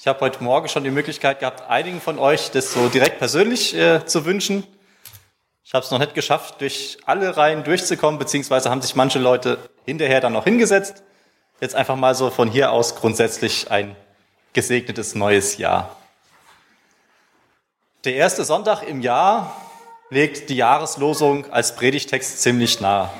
Ich habe heute Morgen schon die Möglichkeit gehabt, einigen von euch das so direkt persönlich äh, zu wünschen. Ich habe es noch nicht geschafft, durch alle Reihen durchzukommen, beziehungsweise haben sich manche Leute hinterher dann noch hingesetzt. Jetzt einfach mal so von hier aus grundsätzlich ein gesegnetes neues Jahr. Der erste Sonntag im Jahr legt die Jahreslosung als Predigtext ziemlich nah.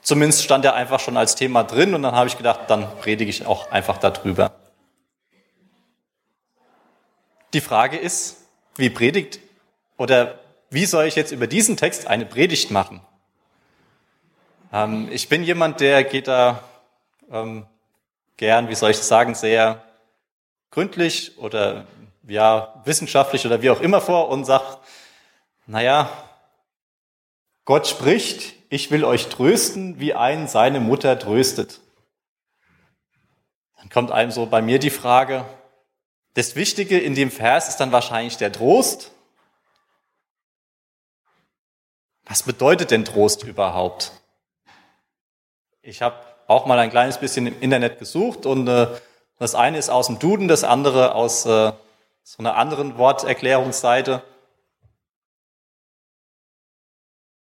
Zumindest stand er einfach schon als Thema drin und dann habe ich gedacht, dann predige ich auch einfach darüber. Die Frage ist, wie predigt oder wie soll ich jetzt über diesen Text eine Predigt machen? Ähm, ich bin jemand, der geht da ähm, gern, wie soll ich das sagen, sehr gründlich oder ja, wissenschaftlich oder wie auch immer vor und sagt, naja, Gott spricht, ich will euch trösten, wie ein seine Mutter tröstet. Dann kommt einem so bei mir die Frage, das Wichtige in dem Vers ist dann wahrscheinlich der Trost. Was bedeutet denn Trost überhaupt? Ich habe auch mal ein kleines bisschen im Internet gesucht und äh, das eine ist aus dem Duden, das andere aus äh, so einer anderen Worterklärungsseite.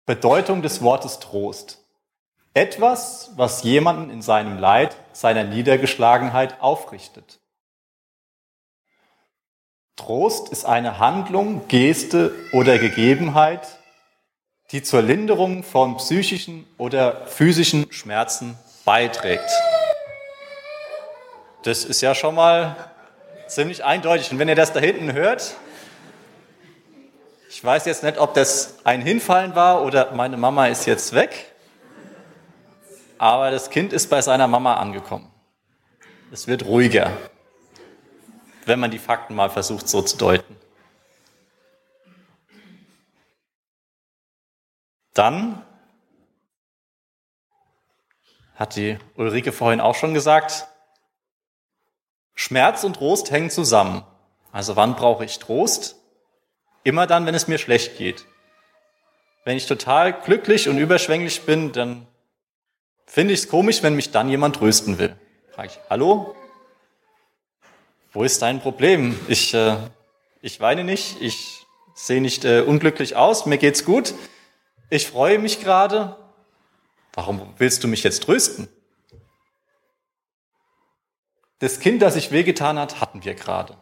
Bedeutung des Wortes Trost. Etwas, was jemanden in seinem Leid, seiner Niedergeschlagenheit aufrichtet. Trost ist eine Handlung, Geste oder Gegebenheit, die zur Linderung von psychischen oder physischen Schmerzen beiträgt. Das ist ja schon mal ziemlich eindeutig. Und wenn ihr das da hinten hört, ich weiß jetzt nicht, ob das ein Hinfallen war oder meine Mama ist jetzt weg, aber das Kind ist bei seiner Mama angekommen. Es wird ruhiger, wenn man die Fakten mal versucht so zu deuten. Dann hat die Ulrike vorhin auch schon gesagt, Schmerz und Trost hängen zusammen. Also wann brauche ich Trost? Immer dann, wenn es mir schlecht geht. Wenn ich total glücklich und überschwänglich bin, dann finde ich es komisch, wenn mich dann jemand trösten will. Frage ich, hallo? Wo ist dein Problem? Ich, äh, ich weine nicht, ich sehe nicht äh, unglücklich aus, mir geht's gut, ich freue mich gerade. Warum willst du mich jetzt trösten? Das Kind, das sich wehgetan hat, hatten wir gerade.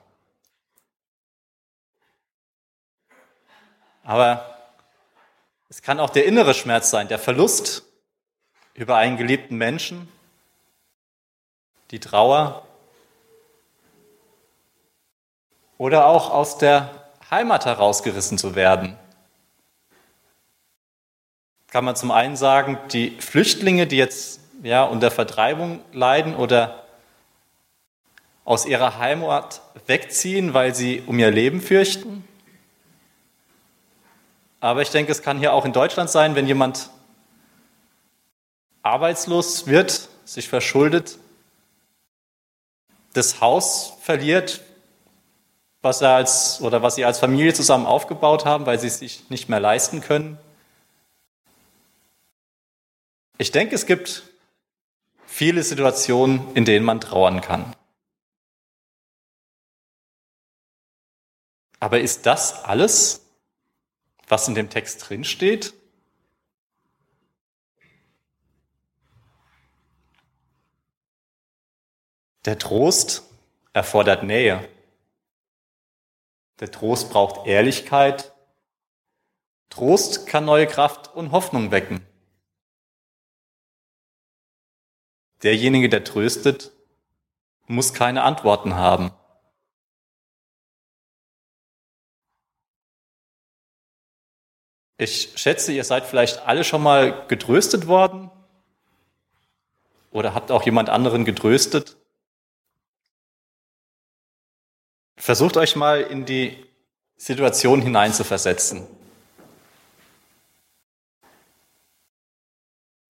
Aber es kann auch der innere Schmerz sein, der Verlust über einen geliebten Menschen, die Trauer oder auch aus der Heimat herausgerissen zu werden. Kann man zum einen sagen, die Flüchtlinge, die jetzt ja, unter Vertreibung leiden oder aus ihrer Heimat wegziehen, weil sie um ihr Leben fürchten. Aber ich denke, es kann hier auch in Deutschland sein, wenn jemand arbeitslos wird, sich verschuldet, das Haus verliert, was er als oder was sie als Familie zusammen aufgebaut haben, weil sie es sich nicht mehr leisten können. Ich denke, es gibt viele Situationen, in denen man trauern kann. Aber ist das alles, was in dem Text drin steht? Der Trost erfordert Nähe. Der Trost braucht Ehrlichkeit. Trost kann neue Kraft und Hoffnung wecken. Derjenige, der tröstet, muss keine Antworten haben. Ich schätze, ihr seid vielleicht alle schon mal getröstet worden oder habt auch jemand anderen getröstet. Versucht euch mal in die Situation hineinzuversetzen.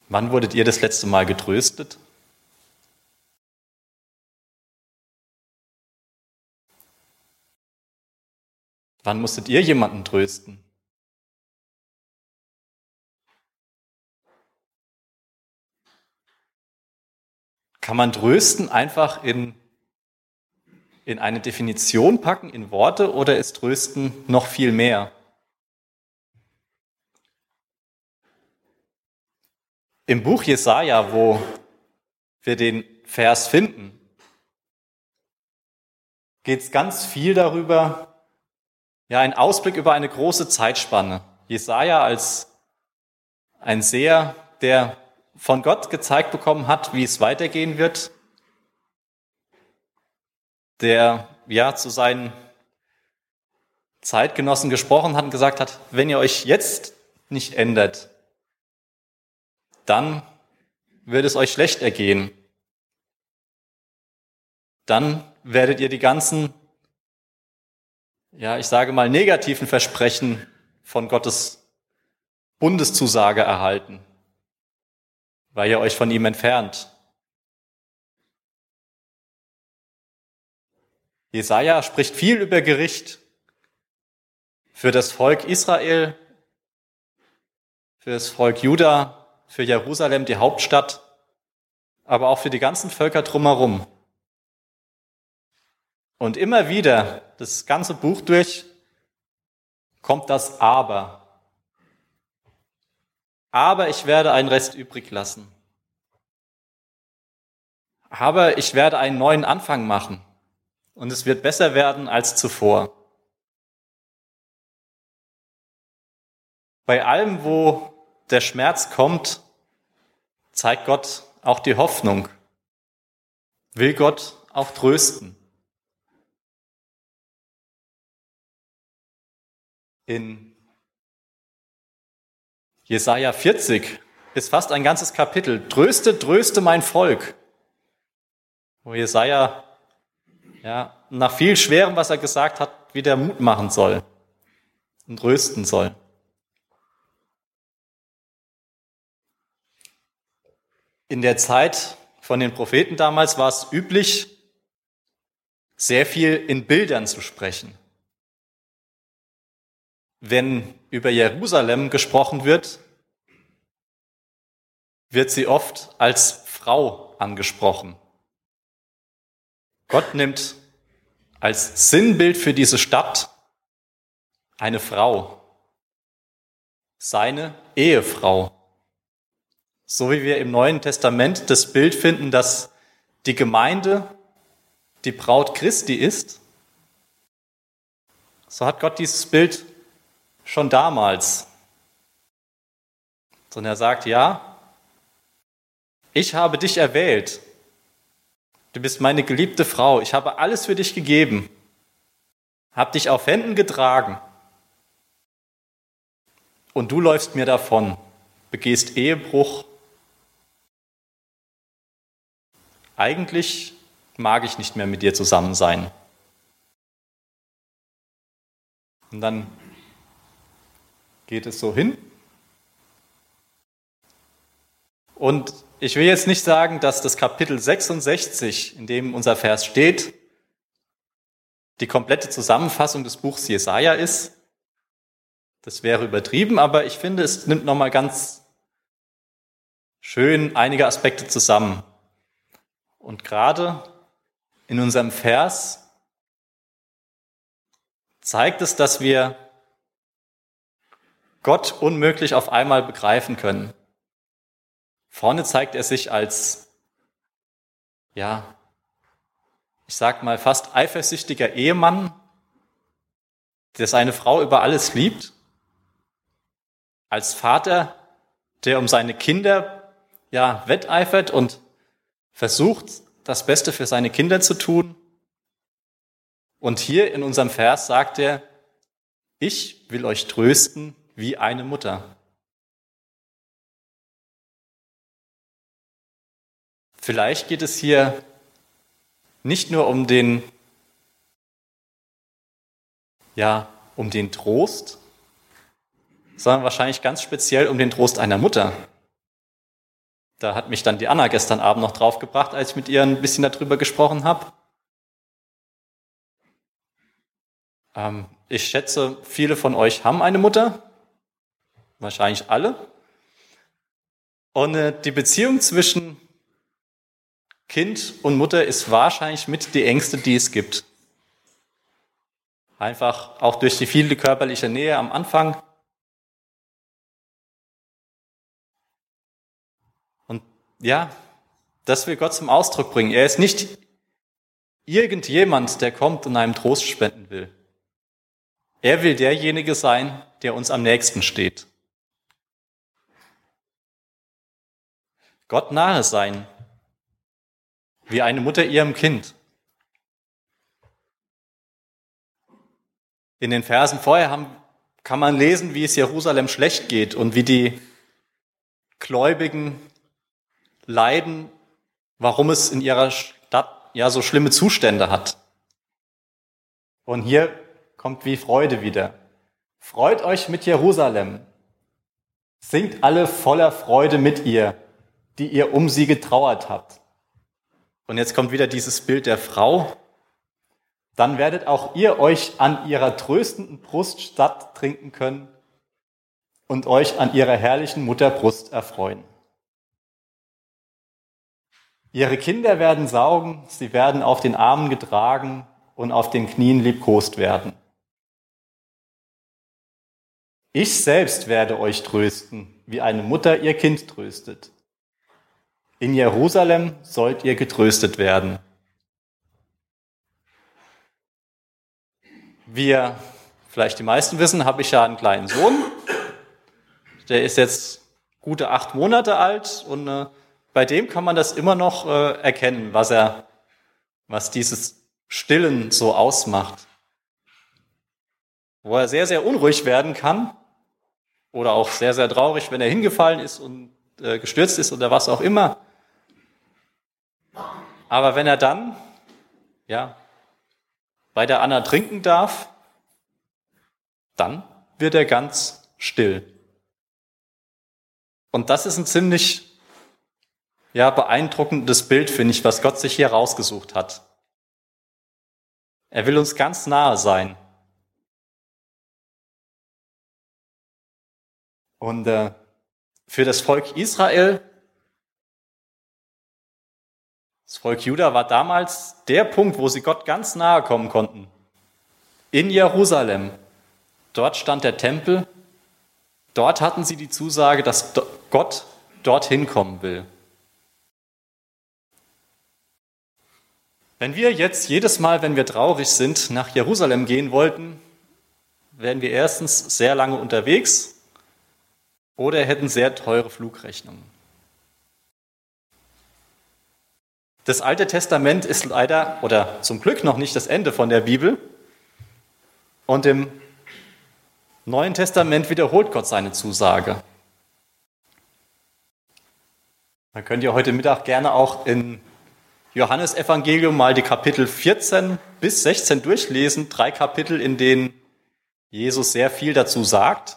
Wann wurdet ihr das letzte Mal getröstet? Wann musstet ihr jemanden trösten? Kann man trösten einfach in, in eine Definition packen, in Worte, oder ist Trösten noch viel mehr? Im Buch Jesaja, wo wir den Vers finden, geht es ganz viel darüber, ja, ein Ausblick über eine große Zeitspanne. Jesaja als ein Seher, der von Gott gezeigt bekommen hat, wie es weitergehen wird, der ja zu seinen Zeitgenossen gesprochen hat und gesagt hat, wenn ihr euch jetzt nicht ändert, dann wird es euch schlecht ergehen. Dann werdet ihr die ganzen, ja, ich sage mal, negativen Versprechen von Gottes Bundeszusage erhalten, weil ihr euch von ihm entfernt. Jesaja spricht viel über Gericht für das Volk Israel, für das Volk Juda, für Jerusalem, die Hauptstadt, aber auch für die ganzen Völker drumherum. Und immer wieder, das ganze Buch durch, kommt das Aber. Aber ich werde einen Rest übrig lassen. Aber ich werde einen neuen Anfang machen. Und es wird besser werden als zuvor. Bei allem, wo der Schmerz kommt, zeigt Gott auch die Hoffnung. Will Gott auch trösten. In Jesaja 40 ist fast ein ganzes Kapitel. Tröste, tröste mein Volk. Wo Jesaja ja, nach viel Schwerem, was er gesagt hat, wieder Mut machen soll und trösten soll. In der Zeit von den Propheten damals war es üblich, sehr viel in Bildern zu sprechen wenn über Jerusalem gesprochen wird, wird sie oft als Frau angesprochen. Gott nimmt als Sinnbild für diese Stadt eine Frau, seine Ehefrau. So wie wir im Neuen Testament das Bild finden, dass die Gemeinde die Braut Christi ist, so hat Gott dieses Bild schon damals. Sondern er sagt, ja, ich habe dich erwählt. Du bist meine geliebte Frau. Ich habe alles für dich gegeben. Hab dich auf Händen getragen. Und du läufst mir davon, begehst Ehebruch. Eigentlich mag ich nicht mehr mit dir zusammen sein. Und dann geht es so hin. Und ich will jetzt nicht sagen, dass das Kapitel 66, in dem unser Vers steht, die komplette Zusammenfassung des Buchs Jesaja ist. Das wäre übertrieben, aber ich finde, es nimmt nochmal ganz schön einige Aspekte zusammen. Und gerade in unserem Vers zeigt es, dass wir Gott unmöglich auf einmal begreifen können. Vorne zeigt er sich als, ja, ich sag mal, fast eifersüchtiger Ehemann, der seine Frau über alles liebt, als Vater, der um seine Kinder, ja, wetteifert und versucht, das Beste für seine Kinder zu tun. Und hier in unserem Vers sagt er, ich will euch trösten wie eine Mutter. Vielleicht geht es hier nicht nur um den, ja, um den Trost, sondern wahrscheinlich ganz speziell um den Trost einer Mutter. Da hat mich dann die Anna gestern Abend noch draufgebracht, als ich mit ihr ein bisschen darüber gesprochen habe. Ähm, ich schätze, viele von euch haben eine Mutter wahrscheinlich alle. Und äh, die Beziehung zwischen Kind und Mutter ist wahrscheinlich mit die engste, die es gibt. Einfach auch durch die viele körperliche Nähe am Anfang. Und ja, das will Gott zum Ausdruck bringen. Er ist nicht irgendjemand, der kommt und einem Trost spenden will. Er will derjenige sein, der uns am nächsten steht. Gott nahe sein, wie eine Mutter ihrem Kind. In den Versen vorher haben, kann man lesen, wie es Jerusalem schlecht geht und wie die Gläubigen leiden, warum es in ihrer Stadt ja so schlimme Zustände hat. Und hier kommt wie Freude wieder. Freut euch mit Jerusalem. Singt alle voller Freude mit ihr, die ihr um sie getrauert habt. Und jetzt kommt wieder dieses Bild der Frau. Dann werdet auch ihr euch an ihrer tröstenden Brust statt trinken können und euch an ihrer herrlichen Mutterbrust erfreuen. Ihre Kinder werden saugen, sie werden auf den Armen getragen und auf den Knien liebkost werden. Ich selbst werde euch trösten, wie eine Mutter ihr Kind tröstet. In Jerusalem sollt ihr getröstet werden. Wie vielleicht die meisten wissen, habe ich ja einen kleinen Sohn. Der ist jetzt gute acht Monate alt und äh, bei dem kann man das immer noch äh, erkennen, was er, was dieses Stillen so ausmacht. Wo er sehr, sehr unruhig werden kann oder auch sehr, sehr traurig, wenn er hingefallen ist und äh, gestürzt ist oder was auch immer. Aber wenn er dann, ja, bei der Anna trinken darf, dann wird er ganz still. Und das ist ein ziemlich ja, beeindruckendes Bild, finde ich, was Gott sich hier rausgesucht hat. Er will uns ganz nahe sein. Und äh, für das Volk Israel, das Volk Juda war damals der Punkt, wo sie Gott ganz nahe kommen konnten. In Jerusalem. Dort stand der Tempel. Dort hatten sie die Zusage, dass Gott dorthin kommen will. Wenn wir jetzt jedes Mal, wenn wir traurig sind, nach Jerusalem gehen wollten, wären wir erstens sehr lange unterwegs oder hätten sehr teure Flugrechnungen. Das Alte Testament ist leider oder zum Glück noch nicht das Ende von der Bibel. Und im Neuen Testament wiederholt Gott seine Zusage. Man könnt ihr heute Mittag gerne auch in Johannesevangelium mal die Kapitel 14 bis 16 durchlesen, drei Kapitel, in denen Jesus sehr viel dazu sagt.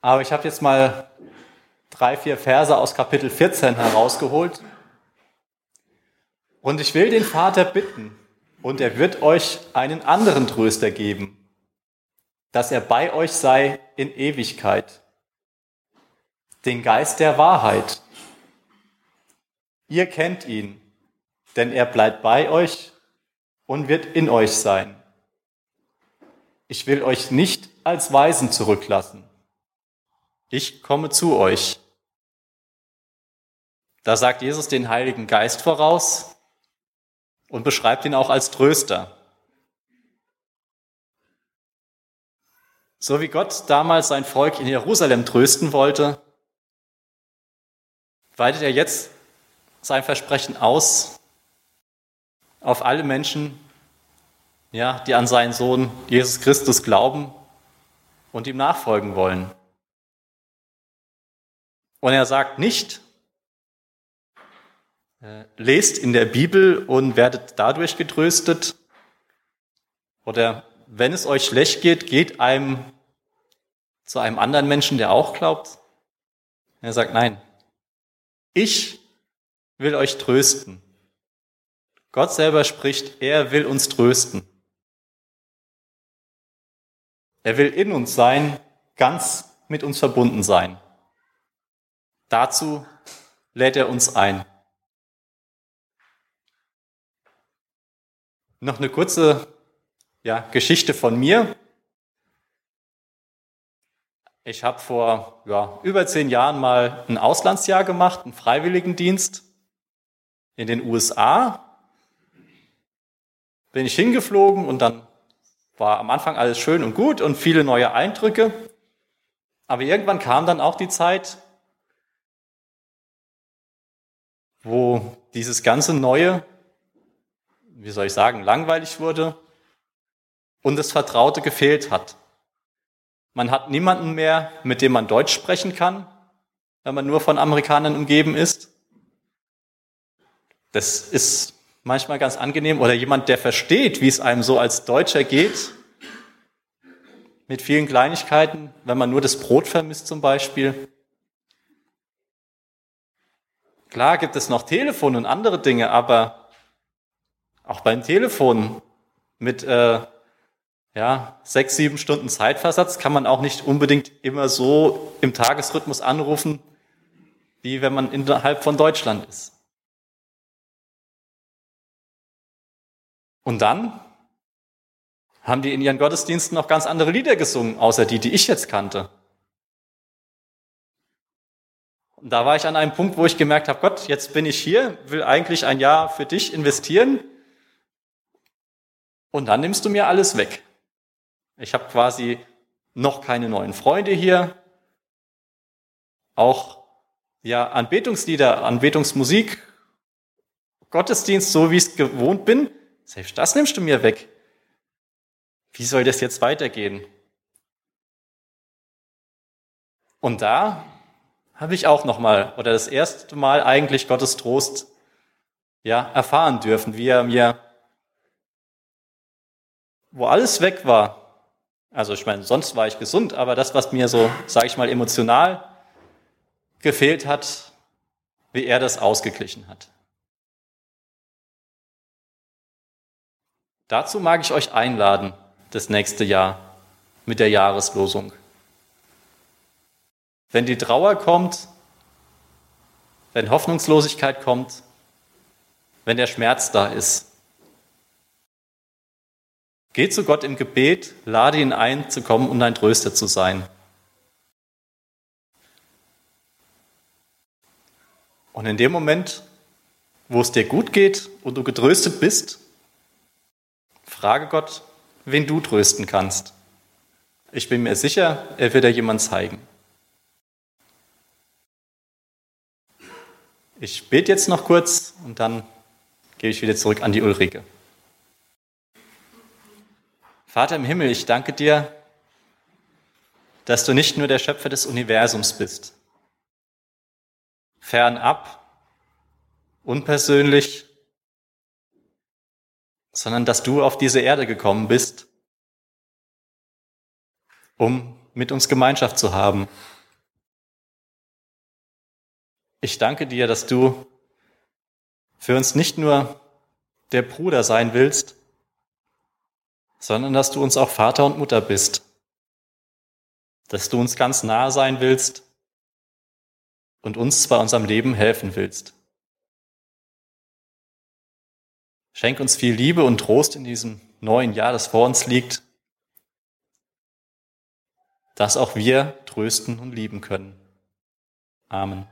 Aber ich habe jetzt mal drei, vier Verse aus Kapitel 14 herausgeholt. Und ich will den Vater bitten, und er wird euch einen anderen Tröster geben, dass er bei euch sei in Ewigkeit, den Geist der Wahrheit Ihr kennt ihn, denn er bleibt bei euch und wird in euch sein. Ich will euch nicht als Weisen zurücklassen. Ich komme zu euch. Da sagt Jesus den Heiligen Geist voraus und beschreibt ihn auch als Tröster. So wie Gott damals sein Volk in Jerusalem trösten wollte, weitet er jetzt sein Versprechen aus auf alle Menschen, ja, die an seinen Sohn Jesus Christus glauben und ihm nachfolgen wollen. Und er sagt nicht, äh, lest in der Bibel und werdet dadurch getröstet. Oder wenn es euch schlecht geht, geht einem zu einem anderen Menschen, der auch glaubt. Er sagt, nein, ich will euch trösten. Gott selber spricht, er will uns trösten. Er will in uns sein, ganz mit uns verbunden sein. Dazu lädt er uns ein. Noch eine kurze ja, Geschichte von mir. Ich habe vor ja, über zehn Jahren mal ein Auslandsjahr gemacht, einen Freiwilligendienst in den USA. Bin ich hingeflogen und dann war am Anfang alles schön und gut und viele neue Eindrücke. Aber irgendwann kam dann auch die Zeit, wo dieses ganze Neue, wie soll ich sagen, langweilig wurde und das Vertraute gefehlt hat. Man hat niemanden mehr, mit dem man Deutsch sprechen kann, wenn man nur von Amerikanern umgeben ist. Das ist manchmal ganz angenehm. Oder jemand, der versteht, wie es einem so als Deutscher geht, mit vielen Kleinigkeiten, wenn man nur das Brot vermisst zum Beispiel. Klar gibt es noch Telefon und andere Dinge, aber auch beim Telefon mit äh, ja, sechs, sieben Stunden Zeitversatz kann man auch nicht unbedingt immer so im Tagesrhythmus anrufen, wie wenn man innerhalb von Deutschland ist. Und dann haben die in ihren Gottesdiensten noch ganz andere Lieder gesungen, außer die, die ich jetzt kannte. Und da war ich an einem Punkt, wo ich gemerkt habe, Gott, jetzt bin ich hier, will eigentlich ein Jahr für dich investieren und dann nimmst du mir alles weg. Ich habe quasi noch keine neuen Freunde hier, auch ja Anbetungslieder, Anbetungsmusik, Gottesdienst, so wie ich es gewohnt bin, selbst das nimmst du mir weg. Wie soll das jetzt weitergehen? Und da habe ich auch noch mal oder das erste Mal eigentlich Gottes Trost ja erfahren dürfen, wie er mir wo alles weg war. Also ich meine, sonst war ich gesund, aber das was mir so, sage ich mal, emotional gefehlt hat, wie er das ausgeglichen hat. Dazu mag ich euch einladen, das nächste Jahr mit der Jahreslosung. Wenn die Trauer kommt, wenn Hoffnungslosigkeit kommt, wenn der Schmerz da ist, geh zu Gott im Gebet, lade ihn ein, zu kommen und ein Tröster zu sein. Und in dem Moment, wo es dir gut geht und du getröstet bist, frage Gott, wen du trösten kannst. Ich bin mir sicher, er wird dir jemand zeigen. Ich bete jetzt noch kurz und dann gehe ich wieder zurück an die Ulrike. Vater im Himmel, ich danke dir, dass du nicht nur der Schöpfer des Universums bist, fernab, unpersönlich, sondern dass du auf diese Erde gekommen bist, um mit uns Gemeinschaft zu haben. Ich danke dir, dass du für uns nicht nur der Bruder sein willst, sondern dass du uns auch Vater und Mutter bist, dass du uns ganz nahe sein willst und uns bei unserem Leben helfen willst. Schenk uns viel Liebe und Trost in diesem neuen Jahr, das vor uns liegt, dass auch wir trösten und lieben können. Amen.